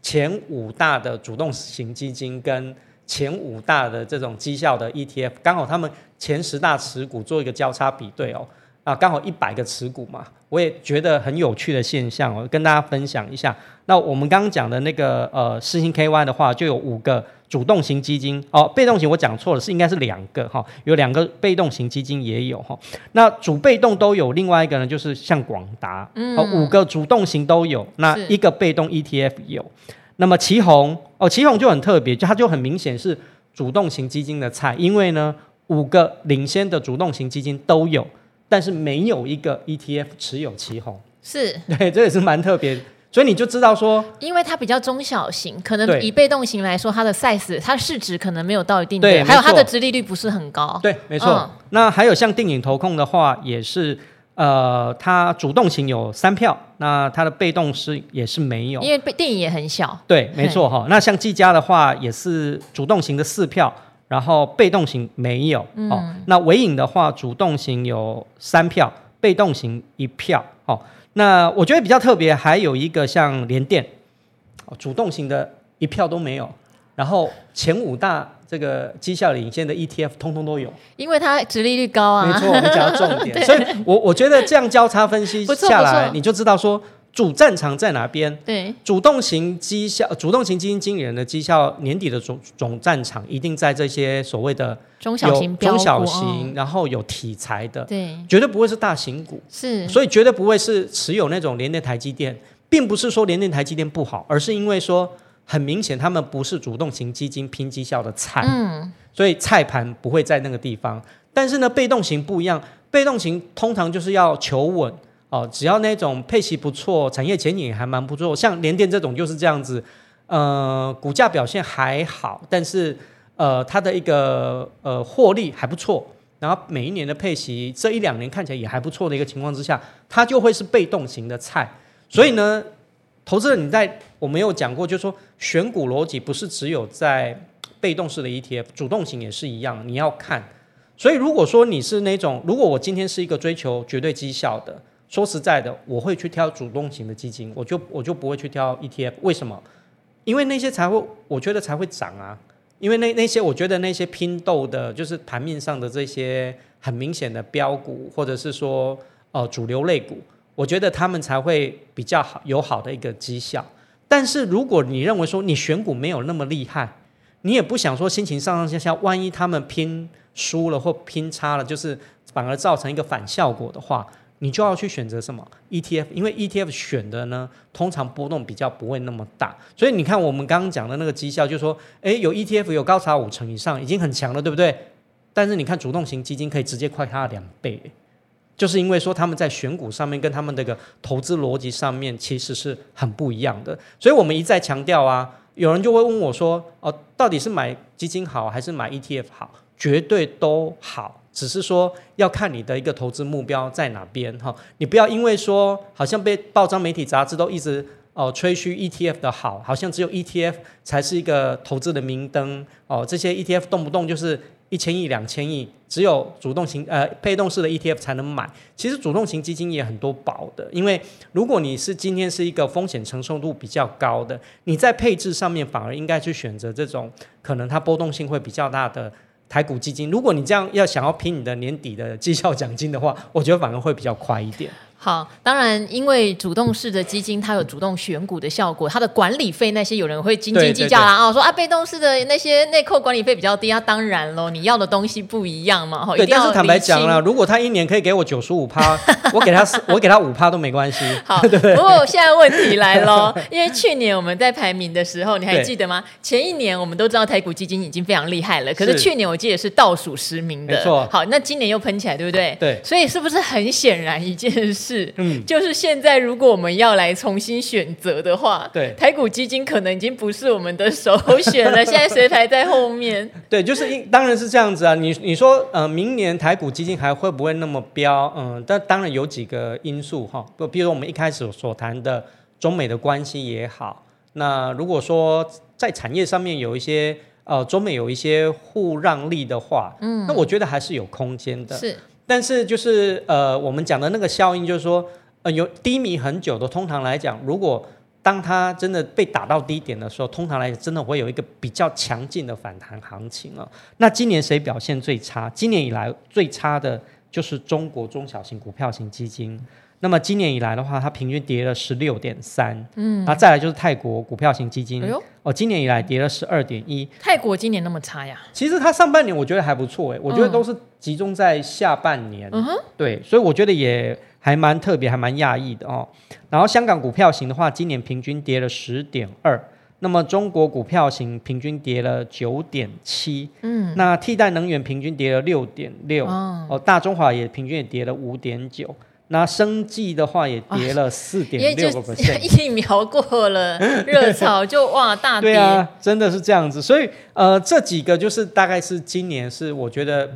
Speaker 2: 前五大的主动型基金跟前五大的这种绩效的 ETF，刚好他们前十大持股做一个交叉比对哦。啊，刚好一百个持股嘛，我也觉得很有趣的现象哦，跟大家分享一下。那我们刚刚讲的那个呃四星 KY 的话，就有五个主动型基金哦，被动型我讲错了，是应该是两个哈、哦，有两个被动型基金也有哈、哦。那主被动都有，另外一个呢就是像广达，嗯，哦，五个主动型都有，那一个被动 ETF 有。那么旗红哦，旗红就很特别，就它就很明显是主动型基金的菜，因为呢五个领先的主动型基金都有。但是没有一个 ETF 持有奇鋐，
Speaker 1: 是
Speaker 2: 对，这也是蛮特别，所以你就知道说，
Speaker 1: 因为它比较中小型，可能以被动型来说，它的 size，它的市值可能没有到一定的，
Speaker 2: 对，
Speaker 1: 还有它的殖利率不是很高，
Speaker 2: 对，没错。嗯、那还有像电影投控的话，也是，呃，它主动型有三票，那它的被动是也是没有，
Speaker 1: 因为被定颖也很小，
Speaker 2: 对，没错哈。嘿那像技嘉的话，也是主动型的四票。然后被动型没有，嗯、哦，那尾影的话，主动型有三票，被动型一票，哦，那我觉得比较特别，还有一个像联电，主动型的一票都没有，然后前五大这个绩效领先的 ETF 通通都有，
Speaker 1: 因为它殖利率高啊，
Speaker 2: 没错，我们讲到重点，所以我我觉得这样交叉分析下来，你就知道说。主战场在哪边？
Speaker 1: 对，
Speaker 2: 主动型绩效、主动型基金经理人的绩效年底的总总战场一定在这些所谓的
Speaker 1: 中小型、
Speaker 2: 中小型，然后有题材的，
Speaker 1: 对，
Speaker 2: 绝对不会是大型股，
Speaker 1: 是，
Speaker 2: 所以绝对不会是持有那种联电、台积电，并不是说联电、台积电不好，而是因为说很明显他们不是主动型基金拼绩效的菜，嗯，所以菜盘不会在那个地方。但是呢，被动型不一样，被动型通常就是要求稳。哦，只要那种配息不错，产业前景还蛮不错，像联电这种就是这样子，呃，股价表现还好，但是呃，它的一个呃获利还不错，然后每一年的配息这一两年看起来也还不错的一个情况之下，它就会是被动型的菜。所以呢，投资人你在我没有讲过，就是说选股逻辑不是只有在被动式的 ETF，主动型也是一样，你要看。所以如果说你是那种，如果我今天是一个追求绝对绩效的，说实在的，我会去挑主动型的基金，我就我就不会去挑 ETF。为什么？因为那些才会，我觉得才会涨啊。因为那那些，我觉得那些拼斗的，就是盘面上的这些很明显的标股，或者是说呃主流类股，我觉得他们才会比较好，有好的一个绩效。但是如果你认为说你选股没有那么厉害，你也不想说心情上上下下，万一他们拼输了或拼差了，就是反而造成一个反效果的话。你就要去选择什么 ETF，因为 ETF 选的呢，通常波动比较不会那么大。所以你看我们刚刚讲的那个绩效，就是说，诶，有 ETF 有高达五成以上，已经很强了，对不对？但是你看主动型基金可以直接快它两倍，就是因为说他们在选股上面跟他们这个投资逻辑上面其实是很不一样的。所以我们一再强调啊，有人就会问我说，哦，到底是买基金好还是买 ETF 好？绝对都好。只是说要看你的一个投资目标在哪边哈，你不要因为说好像被报章媒体杂志都一直哦吹嘘 ETF 的好，好像只有 ETF 才是一个投资的明灯哦，这些 ETF 动不动就是一千亿两千亿，只有主动型呃被动式的 ETF 才能买。其实主动型基金也很多保的，因为如果你是今天是一个风险承受度比较高的，你在配置上面反而应该去选择这种可能它波动性会比较大的。台股基金，如果你这样要想要拼你的年底的绩效奖金的话，我觉得反而会比较快一点。
Speaker 1: 好，当然，因为主动式的基金它有主动选股的效果，它的管理费那些有人会斤斤计较啦。哦，说啊，被动式的那些内扣管理费比较低啊，当然喽，你要的东西不一样嘛。哈，对，
Speaker 2: 但是坦白讲了，如果他一年可以给我九十五趴，我给他 我给他五趴都没关系。
Speaker 1: 好，对对，不过现在问题来喽，因为去年我们在排名的时候，你还记得吗？前一年我们都知道台股基金已经非常厉害了，可是去年我记得是倒数十名的。没错。好，那今年又喷起来，对不对？对。所以是不是很显然一件事？是，嗯，就是现在，如果我们要来重新选择的话，对，台股基金可能已经不是我们的首选了。现在谁排在后面？
Speaker 2: 对，就是一，当然是这样子啊。你你说，呃，明年台股基金还会不会那么飙？嗯，但当然有几个因素哈，不，比如说我们一开始所谈的中美的关系也好，那如果说在产业上面有一些呃中美有一些互让利的话，嗯，那我觉得还是有空间的。是。但是就是呃，我们讲的那个效应，就是说，呃，有低迷很久的，通常来讲，如果当它真的被打到低点的时候，通常来讲，真的会有一个比较强劲的反弹行情啊。那今年谁表现最差？今年以来最差的就是中国中小型股票型基金。那么今年以来的话，它平均跌了十六点三，嗯，然后再来就是泰国股票型基金，哎呦，哦，今年以来跌了十二点一。
Speaker 1: 泰国今年那么差呀？
Speaker 2: 其实它上半年我觉得还不错，哎，我觉得都是集中在下半年，嗯哼，对，所以我觉得也还蛮特别，还蛮讶异的哦。然后香港股票型的话，今年平均跌了十点二，那么中国股票型平均跌了九点七，嗯，那替代能源平均跌了六点六，哦，大中华也平均也跌了五点九。那生技的话也跌了四点六个 percent，
Speaker 1: 疫苗过了热潮就哇大跌，对
Speaker 2: 啊，真的是这样子。所以呃，这几个就是大概是今年是我觉得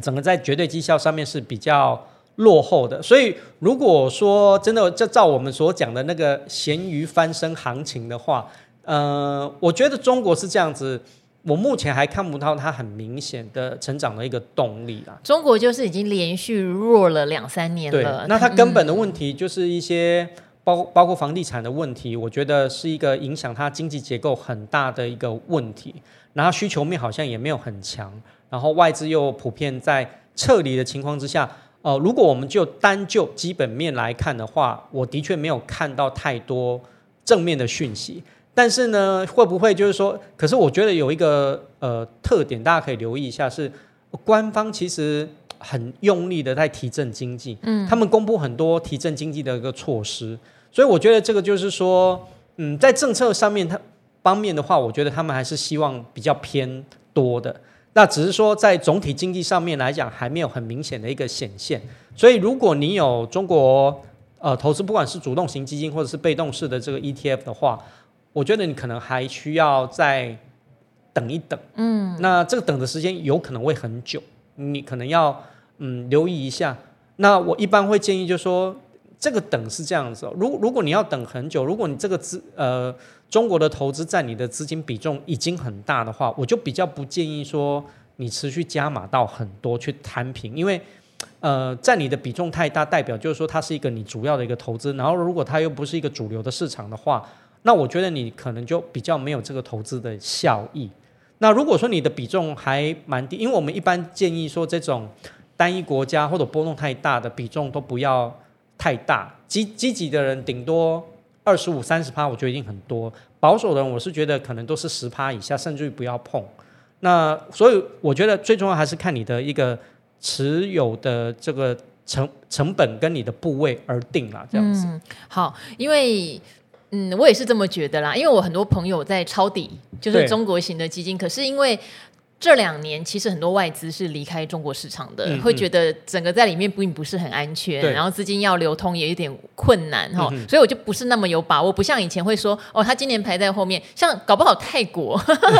Speaker 2: 整个在绝对绩效上面是比较落后的。所以如果说真的就照我们所讲的那个咸鱼翻身行情的话，呃，我觉得中国是这样子。我目前还看不到它很明显的成长的一个动力啦。
Speaker 1: 中国就是已经连续弱了两三年了。
Speaker 2: 对，那它根本的问题就是一些包包括房地产的问题，我觉得是一个影响它经济结构很大的一个问题。然后需求面好像也没有很强，然后外资又普遍在撤离的情况之下，呃，如果我们就单就基本面来看的话，我的确没有看到太多正面的讯息。但是呢，会不会就是说？可是我觉得有一个呃特点，大家可以留意一下，是官方其实很用力的在提振经济，嗯，他们公布很多提振经济的一个措施，所以我觉得这个就是说，嗯，在政策上面它方面的话，我觉得他们还是希望比较偏多的。那只是说在总体经济上面来讲，还没有很明显的一个显现。所以如果你有中国呃投资，不管是主动型基金或者是被动式的这个 ETF 的话，我觉得你可能还需要再等一等，嗯，那这个等的时间有可能会很久，你可能要嗯留意一下。那我一般会建议就是说，这个等是这样子哦，如如果你要等很久，如果你这个资呃中国的投资占你的资金比重已经很大的话，我就比较不建议说你持续加码到很多去摊平，因为呃占你的比重太大，代表就是说它是一个你主要的一个投资，然后如果它又不是一个主流的市场的话，那我觉得你可能就比较没有这个投资的效益。那如果说你的比重还蛮低，因为我们一般建议说这种单一国家或者波动太大的比重都不要。太大，积积极的人顶多二十五、三十趴，我觉得已经很多。保守的人，我是觉得可能都是十趴以下，甚至于不要碰。那所以我觉得最重要还是看你的一个持有的这个成成本跟你的部位而定啦，这样子。
Speaker 1: 好，因为嗯，我也是这么觉得啦。因为我很多朋友在抄底，就是中国型的基金，可是因为。这两年其实很多外资是离开中国市场的，嗯、会觉得整个在里面并不是很安全，然后资金要流通也有点困难哈，嗯、所以我就不是那么有把握，不像以前会说哦，他今年排在后面，像搞不好泰国，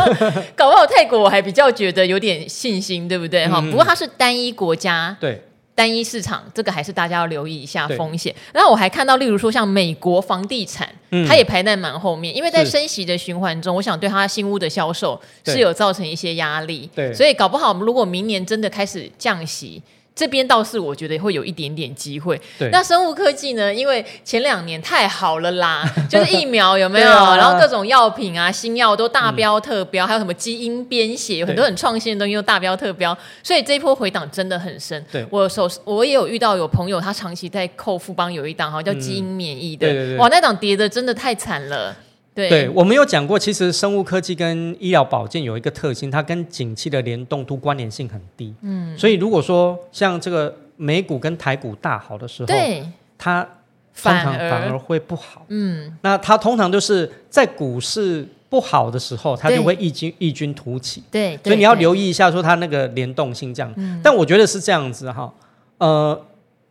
Speaker 1: 搞不好泰国我还比较觉得有点信心，对不对哈？嗯、不过它是单一国家，
Speaker 2: 对。
Speaker 1: 单一市场，这个还是大家要留意一下风险。然后我还看到，例如说像美国房地产，嗯、它也排在蛮后面，因为在升息的循环中，我想对它新屋的销售是有造成一些压力。对，所以搞不好，如果明年真的开始降息。这边倒是我觉得会有一点点机会。对，那生物科技呢？因为前两年太好了啦，就是疫苗有没有？啊、然后各种药品啊、新药都大标特标，嗯、还有什么基因编写，有很多很创新的东西都大标特标，所以这一波回档真的很深。对，我手我也有遇到有朋友，他长期在扣富邦有一档哈叫基因免疫的，嗯、对对对哇，那档跌的真的太惨了。对，
Speaker 2: 对，我们有讲过，其实生物科技跟医疗保健有一个特性，它跟景气的联动度关联性很低。嗯，所以如果说像这个美股跟台股大好的时候，对，它通常反而会不好。嗯，那它通常就是在股市不好的时候，它就会异军异军突起。对，所以你要留意一下，说它那个联动性这样。嗯，但我觉得是这样子哈，呃，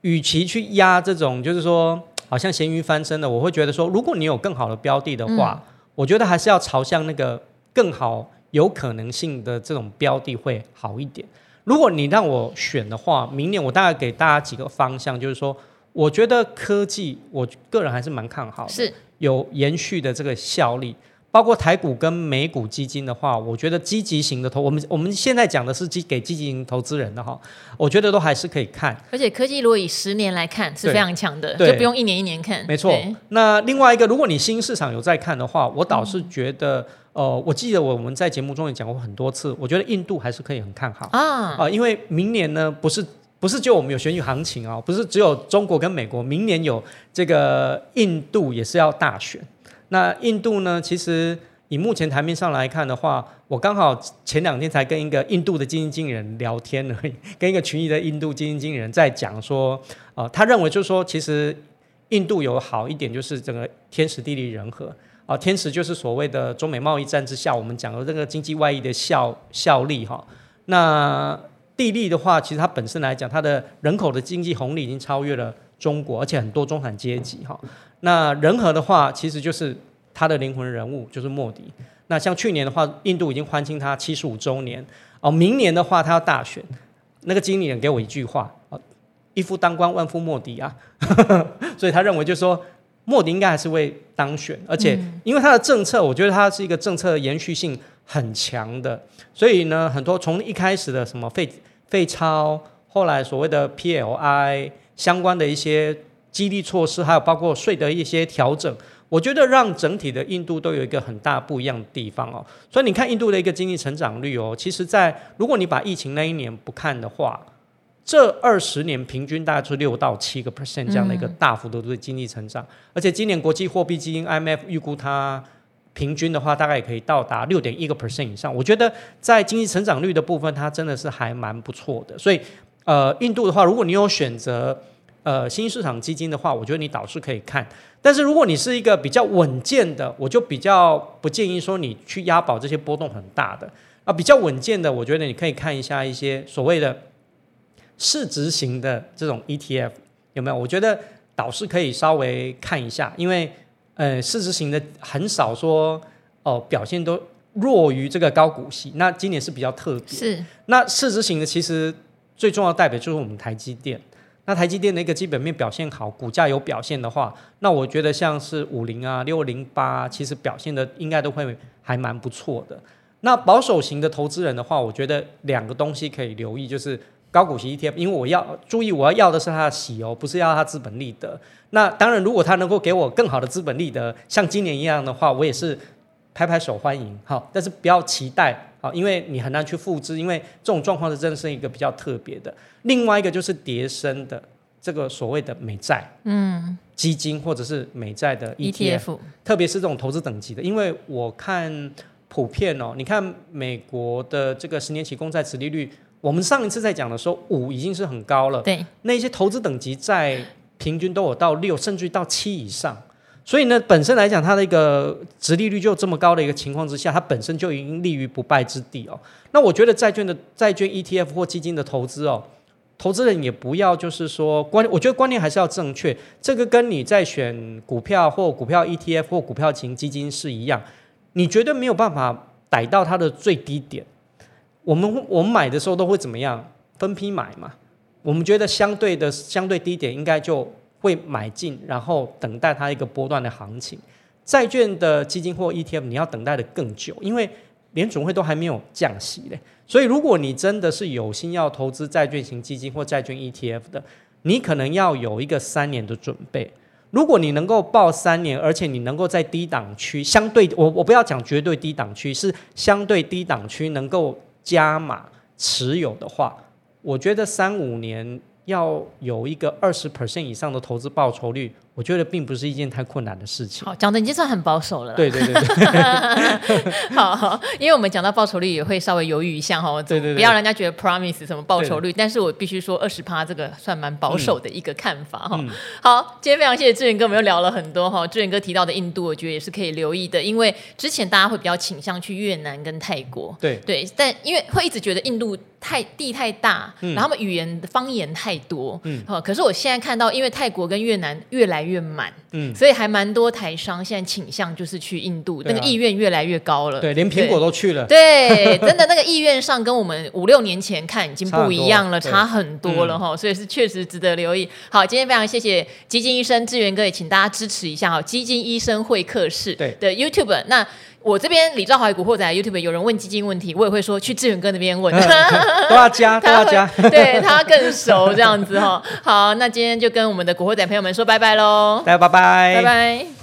Speaker 2: 与其去压这种，就是说。好像咸鱼翻身了，我会觉得说，如果你有更好的标的的话，嗯、我觉得还是要朝向那个更好有可能性的这种标的会好一点。如果你让我选的话，明年我大概给大家几个方向，就是说，我觉得科技，我个人还是蛮看好的，是有延续的这个效力。包括台股跟美股基金的话，我觉得积极型的投，我们我们现在讲的是给积极型投资人的哈，我觉得都还是可以看。
Speaker 1: 而且科技如果以十年来看是非常强的，就不用一年一年看。没错。
Speaker 2: 那另外一个，如果你新市场有在看的话，我倒是觉得，嗯、呃，我记得我们在节目中也讲过很多次，我觉得印度还是可以很看好啊啊、呃，因为明年呢，不是不是就我们有选举行情啊，不是只有中国跟美国，明年有这个印度也是要大选。那印度呢？其实以目前台面上来看的话，我刚好前两天才跟一个印度的基金经理人聊天而已，跟一个群里的印度基金经理人在讲说，呃，他认为就是说，其实印度有好一点，就是整个天时地利人和啊、天时就是所谓的中美贸易战之下，我们讲的这个经济外溢的效效力哈。那地利的话，其实它本身来讲，它的人口的经济红利已经超越了中国，而且很多中产阶级哈。那人和的话，其实就是他的灵魂人物，就是莫迪。那像去年的话，印度已经欢庆他七十五周年哦。明年的话，他要大选，那个经理人给我一句话哦：一夫当关，万夫莫敌啊。所以他认为就是说，莫迪应该还是会当选，而且因为他的政策，我觉得他是一个政策延续性很强的。所以呢，很多从一开始的什么废废钞，后来所谓的 PLI 相关的一些。激励措施，还有包括税的一些调整，我觉得让整体的印度都有一个很大不一样的地方哦。所以你看印度的一个经济成长率哦，其实在如果你把疫情那一年不看的话，这二十年平均大概是六到七个 percent 这样的一个大幅度的经济成长。嗯、而且今年国际货币基金 IMF 预估它平均的话，大概也可以到达六点一个 percent 以上。我觉得在经济成长率的部分，它真的是还蛮不错的。所以呃，印度的话，如果你有选择。呃，新市场基金的话，我觉得你倒是可以看。但是如果你是一个比较稳健的，我就比较不建议说你去押宝这些波动很大的啊。比较稳健的，我觉得你可以看一下一些所谓的市值型的这种 ETF 有没有？我觉得倒是可以稍微看一下，因为呃，市值型的很少说哦、呃，表现都弱于这个高股息。那今年是比较特别。是。那市值型的其实最重要的代表就是我们台积电。那台积电的一个基本面表现好，股价有表现的话，那我觉得像是五零啊、六零八，其实表现的应该都会还蛮不错的。那保守型的投资人的话，我觉得两个东西可以留意，就是高股息 ETF，因为我要注意，我要要的是它的息哦，不是要它资本利得。那当然，如果它能够给我更好的资本利得，像今年一样的话，我也是拍拍手欢迎。好，但是不要期待啊，因为你很难去复制，因为这种状况是真的是一个比较特别的。另外一个就是叠升的这个所谓的美债，嗯，基金或者是美债的 ETF，, ETF 特别是这种投资等级的，因为我看。普遍哦，你看美国的这个十年期公债殖利率，我们上一次在讲的时候，五已经是很高了。
Speaker 1: 对，
Speaker 2: 那些投资等级在平均都有到六，甚至于到七以上。所以呢，本身来讲，它的一个殖利率就这么高的一个情况之下，它本身就已经立于不败之地哦。那我觉得债券的债券 ETF 或基金的投资哦，投资人也不要就是说观，我觉得观念还是要正确。这个跟你在选股票或股票 ETF 或股票型基金是一样。你绝对没有办法逮到它的最低点。我们我们买的时候都会怎么样？分批买嘛。我们觉得相对的相对低点应该就会买进，然后等待它一个波段的行情。债券的基金或 ETF 你要等待的更久，因为联准会都还没有降息嘞。所以如果你真的是有心要投资债券型基金或债券 ETF 的，你可能要有一个三年的准备。如果你能够抱三年，而且你能够在低档区相对，我我不要讲绝对低档区，是相对低档区能够加码持有的话，我觉得三五年要有一个二十 percent 以上的投资报酬率。我觉得并不是一件太困难的事情。
Speaker 1: 好，讲的已经算很保守了。
Speaker 2: 对对对对。
Speaker 1: 好，好，因为我们讲到报酬率也会稍微犹豫一下哈。对对对。不要人家觉得 promise 什么报酬率，但是我必须说二十趴这个算蛮保守的一个看法哈。嗯、好，今天非常谢谢志远哥，我们又聊了很多哈。志远哥提到的印度，我觉得也是可以留意的，因为之前大家会比较倾向去越南跟泰国。
Speaker 2: 对
Speaker 1: 对，但因为会一直觉得印度太地太大，嗯、然后他们语言方言太多。嗯。好，可是我现在看到，因为泰国跟越南越来越越满，嗯，所以还蛮多台商现在倾向就是去印度，那个意愿越来越高了。
Speaker 2: 对，连苹果都去了。
Speaker 1: 对，真的那个意愿上跟我们五六年前看已经不一样了，差很多了哈。所以是确实值得留意。好，今天非常谢谢基金医生志源哥，也请大家支持一下哈，基金医生会客室对的 YouTube 那。我这边李兆华古惑仔 YouTube 有人问基金问题，我也会说去志远哥那边问，
Speaker 2: 都要加，都要加，
Speaker 1: 对他更熟这样子哈。好，那今天就跟我们的古惑仔朋友们说拜拜喽，
Speaker 2: 大家拜拜，
Speaker 1: 拜拜。